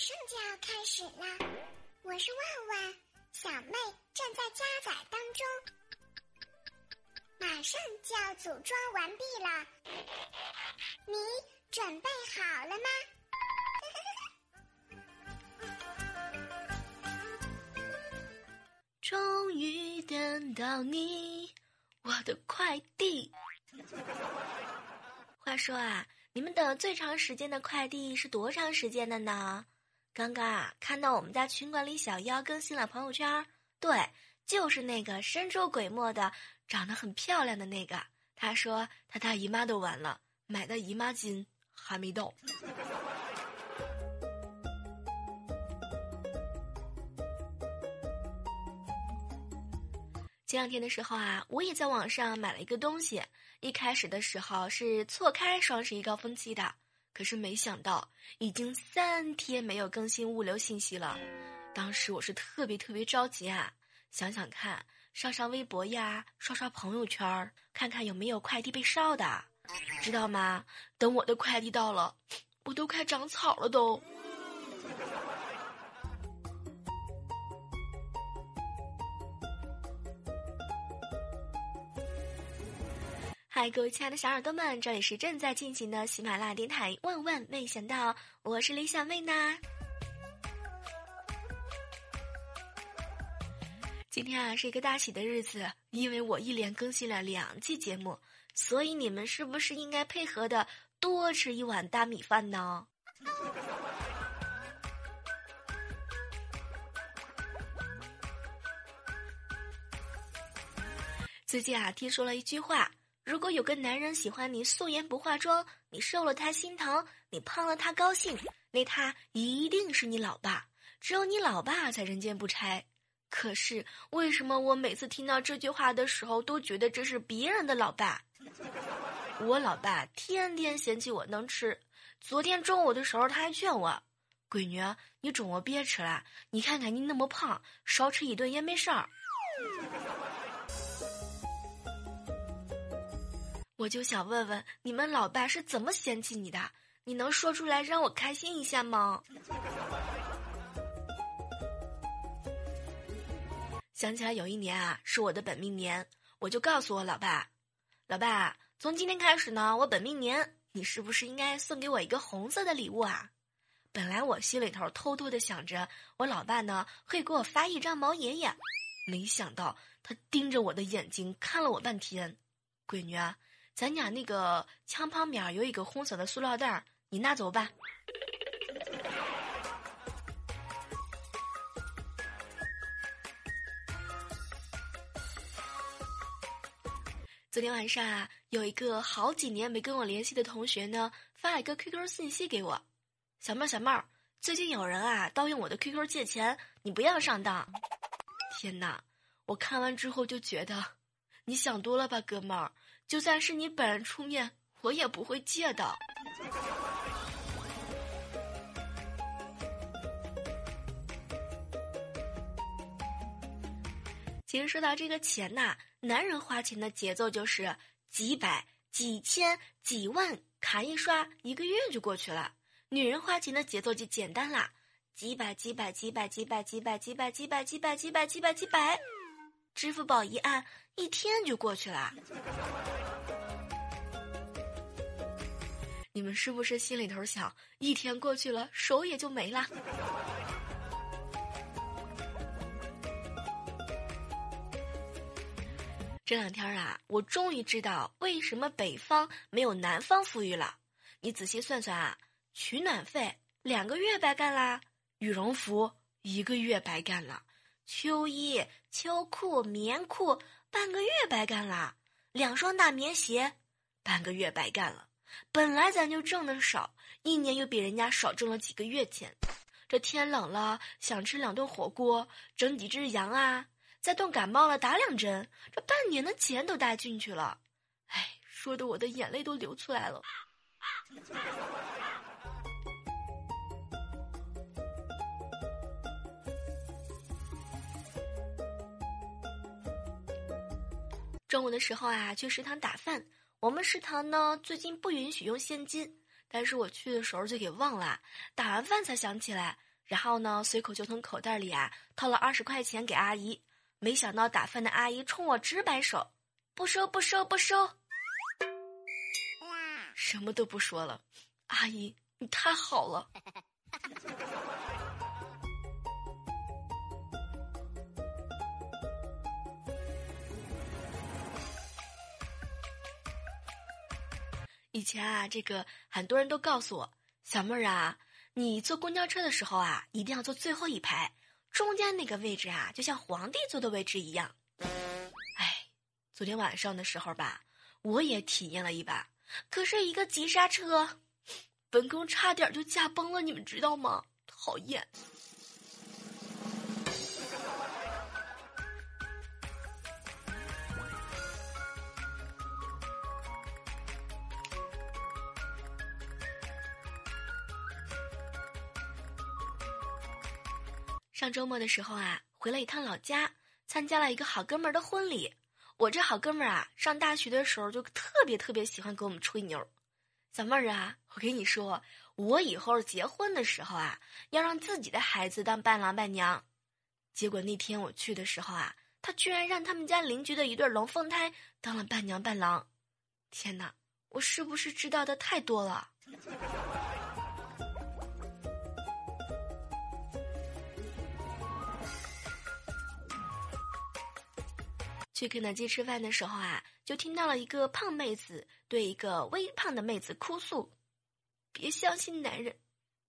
上就要开始了，我是万万，小妹正在加载当中，马上就要组装完毕了，你准备好了吗？终于等到你，我的快递。话说啊，你们等最长时间的快递是多长时间的呢？刚刚啊，看到我们家群管理小妖更新了朋友圈，对，就是那个神出鬼没的、长得很漂亮的那个。他说他大姨妈都完了，买的姨妈巾还没到。前两天的时候啊，我也在网上买了一个东西，一开始的时候是错开双十一高峰期的。可是没想到，已经三天没有更新物流信息了。当时我是特别特别着急啊！想想看，上上微博呀，刷刷朋友圈，看看有没有快递被烧的，知道吗？等我的快递到了，我都快长草了都。嗨，各位亲爱的小耳朵们，这里是正在进行的喜马拉雅电台。万万没想到，我是李小妹呢。今天啊是一个大喜的日子，因为我一连更新了两季节目，所以你们是不是应该配合的多吃一碗大米饭呢？最近啊，听说了一句话。如果有个男人喜欢你素颜不化妆，你瘦了他心疼，你胖了他高兴，那他一定是你老爸。只有你老爸才人间不拆。可是为什么我每次听到这句话的时候，都觉得这是别人的老爸？我老爸天天嫌弃我能吃，昨天中午的时候他还劝我：“闺女，你中午别吃了，你看看你那么胖，少吃一顿也没事儿。”我就想问问你们老爸是怎么嫌弃你的？你能说出来让我开心一下吗？想起来有一年啊，是我的本命年，我就告诉我老爸：“老爸，从今天开始呢，我本命年，你是不是应该送给我一个红色的礼物啊？”本来我心里头偷偷的想着，我老爸呢会给我发一张毛爷爷，没想到他盯着我的眼睛看了我半天，闺女啊。咱家那个墙旁边有一个红色的塑料袋，你拿走吧。昨天晚上啊，有一个好几年没跟我联系的同学呢，发了一个 QQ 信息给我：“小妹儿，小妹儿，最近有人啊盗用我的 QQ 借钱，你不要上当。”天哪！我看完之后就觉得，你想多了吧，哥们儿。就算是你本人出面，我也不会借的。其实说到这个钱呐，男人花钱的节奏就是几百、几千、几万，卡一刷，一个月就过去了。女人花钱的节奏就简单啦，几百、几百、几百、几百、几百、几百、几百、几百、几百、几百、几百，支付宝一按，一天就过去了。你们是不是心里头想，一天过去了，手也就没了？这两天啊，我终于知道为什么北方没有南方富裕了。你仔细算算啊，取暖费两个月白干啦，羽绒服一个月白干了，秋衣、秋裤、棉裤半个月白干啦，两双大棉鞋半个月白干了。本来咱就挣的少，一年又比人家少挣了几个月钱。这天冷了，想吃两顿火锅，整几只羊啊，再冻感冒了打两针，这半年的钱都带进去了。哎，说的我的眼泪都流出来了。中午的时候啊，去食堂打饭。我们食堂呢，最近不允许用现金，但是我去的时候就给忘了，打完饭才想起来，然后呢，随口就从口袋里啊掏了二十块钱给阿姨。没想到打饭的阿姨冲我直摆手，不收不收不收，什么都不说了。阿姨，你太好了。以前啊，这个很多人都告诉我，小妹儿啊，你坐公交车的时候啊，一定要坐最后一排，中间那个位置啊，就像皇帝坐的位置一样。哎，昨天晚上的时候吧，我也体验了一把，可是一个急刹车，本宫差点就驾崩了，你们知道吗？讨厌。上周末的时候啊，回了一趟老家，参加了一个好哥们儿的婚礼。我这好哥们儿啊，上大学的时候就特别特别喜欢给我们吹牛。小妹儿啊，我跟你说，我以后结婚的时候啊，要让自己的孩子当伴郎伴娘。结果那天我去的时候啊，他居然让他们家邻居的一对龙凤胎当了伴娘伴郎。天哪，我是不是知道的太多了？去肯德基吃饭的时候啊，就听到了一个胖妹子对一个微胖的妹子哭诉：“别相信男人，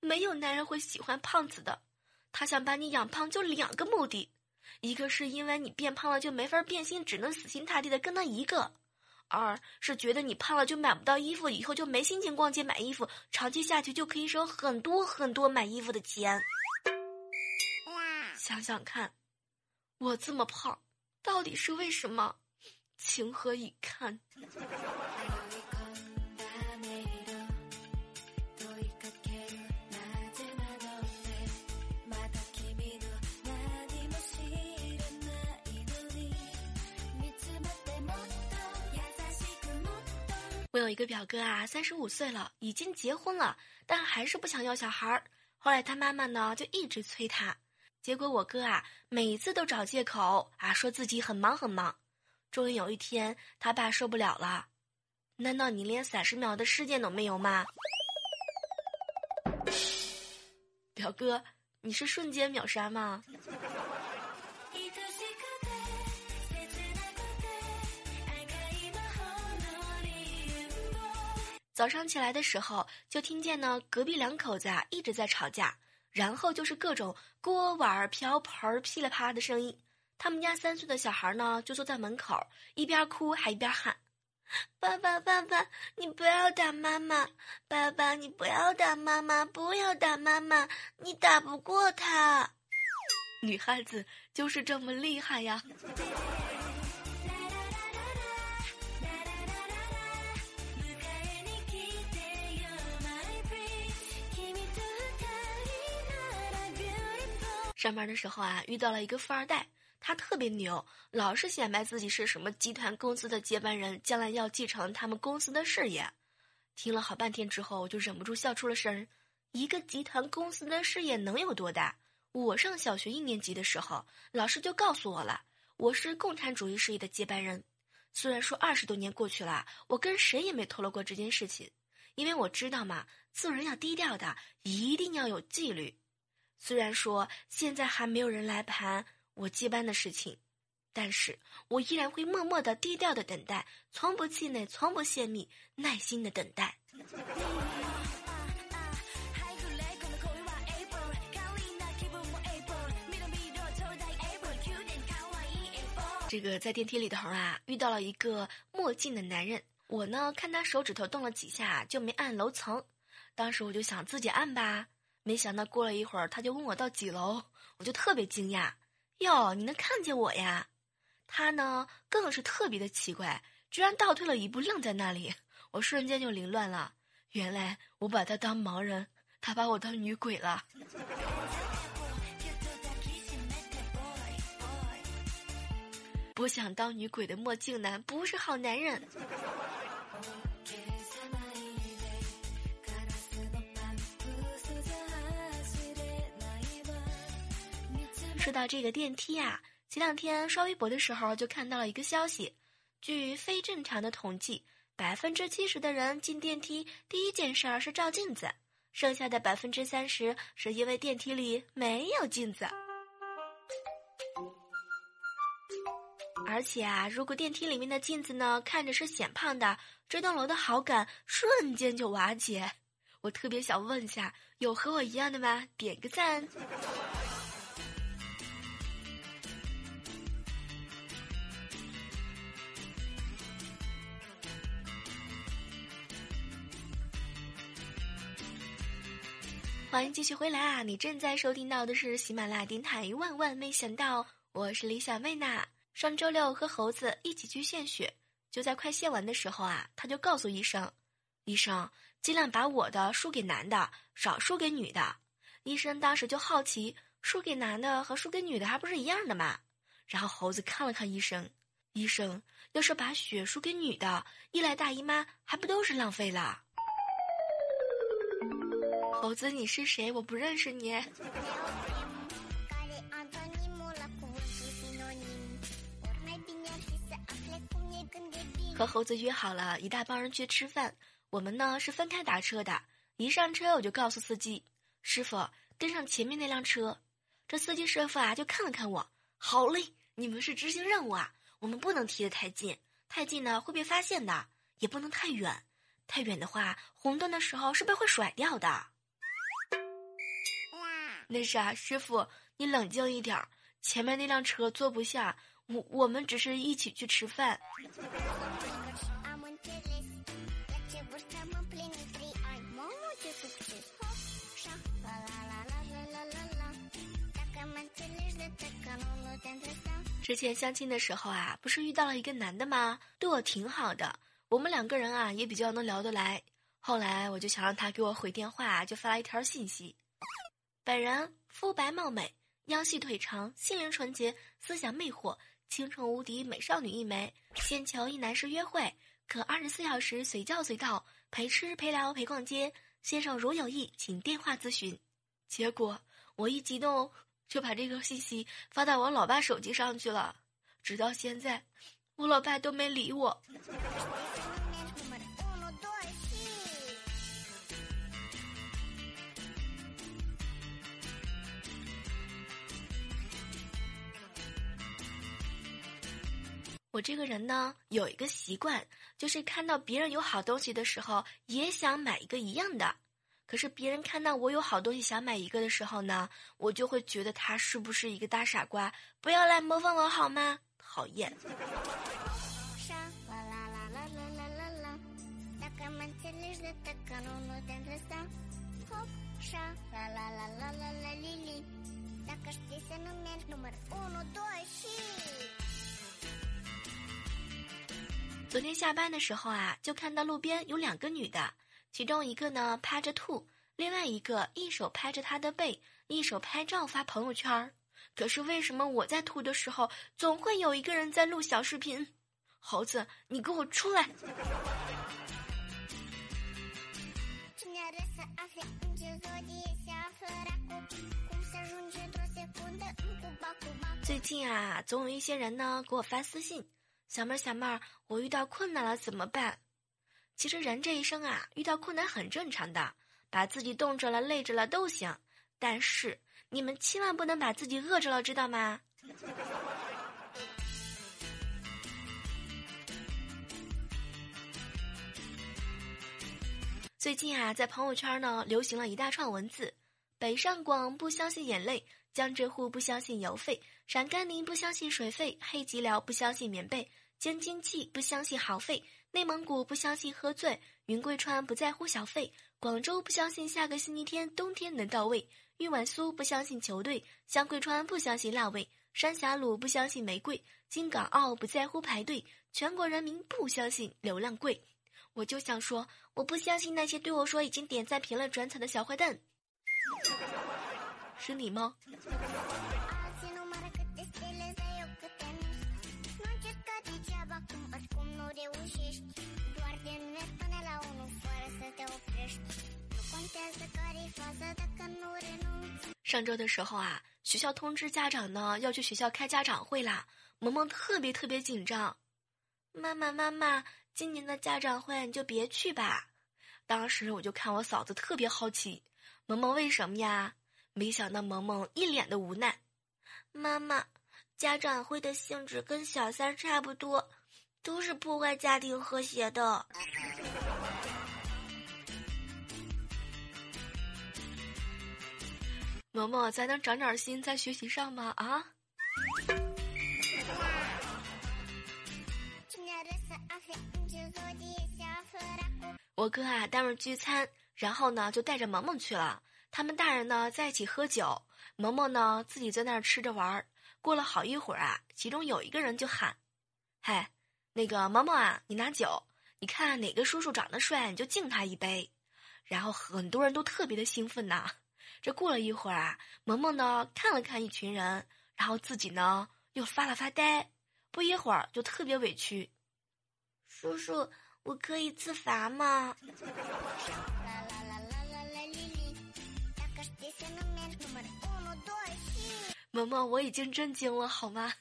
没有男人会喜欢胖子的。他想把你养胖就两个目的，一个是因为你变胖了就没法变心，只能死心塌地的跟他一个；二是觉得你胖了就买不到衣服，以后就没心情逛街买衣服，长期下去就可以省很多很多买衣服的钱。想想看，我这么胖。”到底是为什么？情何以堪？我有一个表哥啊，三十五岁了，已经结婚了，但还是不想要小孩儿。后来他妈妈呢，就一直催他。结果我哥啊，每次都找借口啊，说自己很忙很忙。终于有一天，他爸受不了了：“难道你连三十秒的时间都没有吗？”表哥，你是瞬间秒杀吗？早上起来的时候，就听见呢，隔壁两口子啊一直在吵架。然后就是各种锅碗瓢盆噼里啪啦的声音。他们家三岁的小孩呢，就坐在门口，一边哭还一边喊：“爸爸，爸爸，你不要打妈妈！爸爸，你不要打妈妈！不要打妈妈！你打不过他。”女汉子就是这么厉害呀。上班的时候啊，遇到了一个富二代，他特别牛，老是显摆自己是什么集团公司的接班人，将来要继承他们公司的事业。听了好半天之后，我就忍不住笑出了声。一个集团公司的事业能有多大？我上小学一年级的时候，老师就告诉我了，我是共产主义事业的接班人。虽然说二十多年过去了，我跟谁也没透露过这件事情，因为我知道嘛，做人要低调的，一定要有纪律。虽然说现在还没有人来盘我接班的事情，但是我依然会默默的、低调的等待，从不气馁，从不泄密，耐心的等待。这个在电梯里头啊，遇到了一个墨镜的男人，我呢看他手指头动了几下，就没按楼层，当时我就想自己按吧。没想到过了一会儿，他就问我到几楼，我就特别惊讶。哟，你能看见我呀？他呢，更是特别的奇怪，居然倒退了一步，愣在那里。我瞬间就凌乱了。原来我把他当盲人，他把我当女鬼了。不想当女鬼的墨镜男不是好男人。说到这个电梯啊，前两天刷微博的时候就看到了一个消息，据非正常的统计，百分之七十的人进电梯第一件事儿是照镜子，剩下的百分之三十是因为电梯里没有镜子。而且啊，如果电梯里面的镜子呢看着是显胖的，这栋楼的好感瞬间就瓦解。我特别想问一下，有和我一样的吗？点个赞。欢迎继续回来啊！你正在收听到的是喜马拉雅电台。万万没想到，我是李小妹呐。上周六和猴子一起去献血，就在快献完的时候啊，他就告诉医生：“医生，尽量把我的输给男的，少输给女的。”医生当时就好奇，输给男的和输给女的还不是一样的吗？然后猴子看了看医生，医生要是把血输给女的，一来大姨妈还不都是浪费了？猴子，你是谁？我不认识你。和猴子约好了一大帮人去吃饭，我们呢是分开打车的。一上车我就告诉司机师傅跟上前面那辆车。这司机师傅啊就看了看我，好嘞，你们是执行任务啊，我们不能提得太近，太近呢会被发现的，也不能太远，太远的话红灯的时候是被会甩掉的。那啥，师傅你冷静一点，前面那辆车坐不下，我我们只是一起去吃饭。之前相亲的时候啊，不是遇到了一个男的吗？对我挺好的，我们两个人啊也比较能聊得来。后来我就想让他给我回电话，就发了一条信息：本人肤白貌美，腰细腿长，心灵纯洁，思想魅惑，倾城无敌美少女一枚，现求一男士约会，可二十四小时随叫随到，陪吃陪聊陪逛街。先生如有意，请电话咨询。结果我一激动。就把这个信息发到我老爸手机上去了，直到现在，我老爸都没理我。我这个人呢，有一个习惯，就是看到别人有好东西的时候，也想买一个一样的。可是别人看到我有好东西想买一个的时候呢，我就会觉得他是不是一个大傻瓜？不要来模仿我好吗？讨厌。昨天下班的时候啊，就看到路边有两个女的。其中一个呢趴着吐，另外一个一手拍着她的背，一手拍照发朋友圈儿。可是为什么我在吐的时候，总会有一个人在录小视频？猴子，你给我出来！最近啊，总有一些人呢给我发私信：“小妹儿，小妹儿，我遇到困难了怎么办？”其实人这一生啊，遇到困难很正常的，把自己冻着了、累着了都行。但是你们千万不能把自己饿着了，知道吗？最近啊，在朋友圈呢流行了一大串文字：北上广不相信眼泪，江浙沪不相信邮费，陕甘宁不相信水费，黑吉辽不相信棉被，京津冀不相信耗费。内蒙古不相信喝醉，云贵川不在乎小费，广州不相信下个星期天冬天能到位，豫皖苏不相信球队，湘桂川不相信辣味，山峡鲁不相信玫瑰，京港澳不在乎排队，全国人民不相信流量贵。我就想说，我不相信那些对我说已经点赞、评论、转采的小坏蛋，是你吗？上周的时候啊，学校通知家长呢要去学校开家长会啦，萌萌特别特别紧张。妈妈妈妈，今年的家长会你就别去吧。当时我就看我嫂子特别好奇，萌萌为什么呀？没想到萌萌一脸的无奈。妈妈，家长会的性质跟小三差不多，都是破坏家庭和谐的。萌萌，咱能长点心在学习上吗？啊！我哥啊，单位聚餐，然后呢就带着萌萌去了。他们大人呢在一起喝酒，萌萌呢自己在那儿吃着玩儿。过了好一会儿啊，其中有一个人就喊：“嗨，那个萌萌啊，你拿酒，你看哪个叔叔长得帅，你就敬他一杯。”然后很多人都特别的兴奋呐。这过了一会儿啊，萌萌呢看了看一群人，然后自己呢又发了发呆。不一会儿就特别委屈：“叔叔，我可以自罚吗？” 萌萌，我已经震惊了，好吗？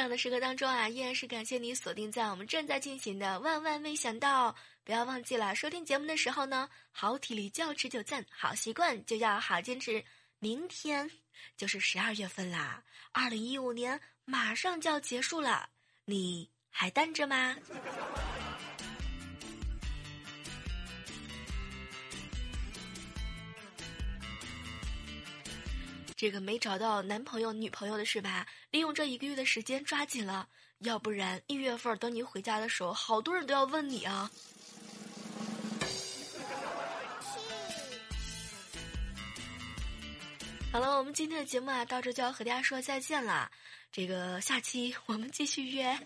这样的时刻当中啊，依然是感谢你锁定在我们正在进行的万万没想到。不要忘记了收听节目的时候呢，好体力就要持久战，好习惯就要好坚持。明天就是十二月份啦，二零一五年马上就要结束了，你还单着吗？这个没找到男朋友、女朋友的是吧？利用这一个月的时间抓紧了，要不然一月份等你回家的时候，好多人都要问你啊。好了，我们今天的节目啊，到这就要和大家说再见了。这个下期我们继续约。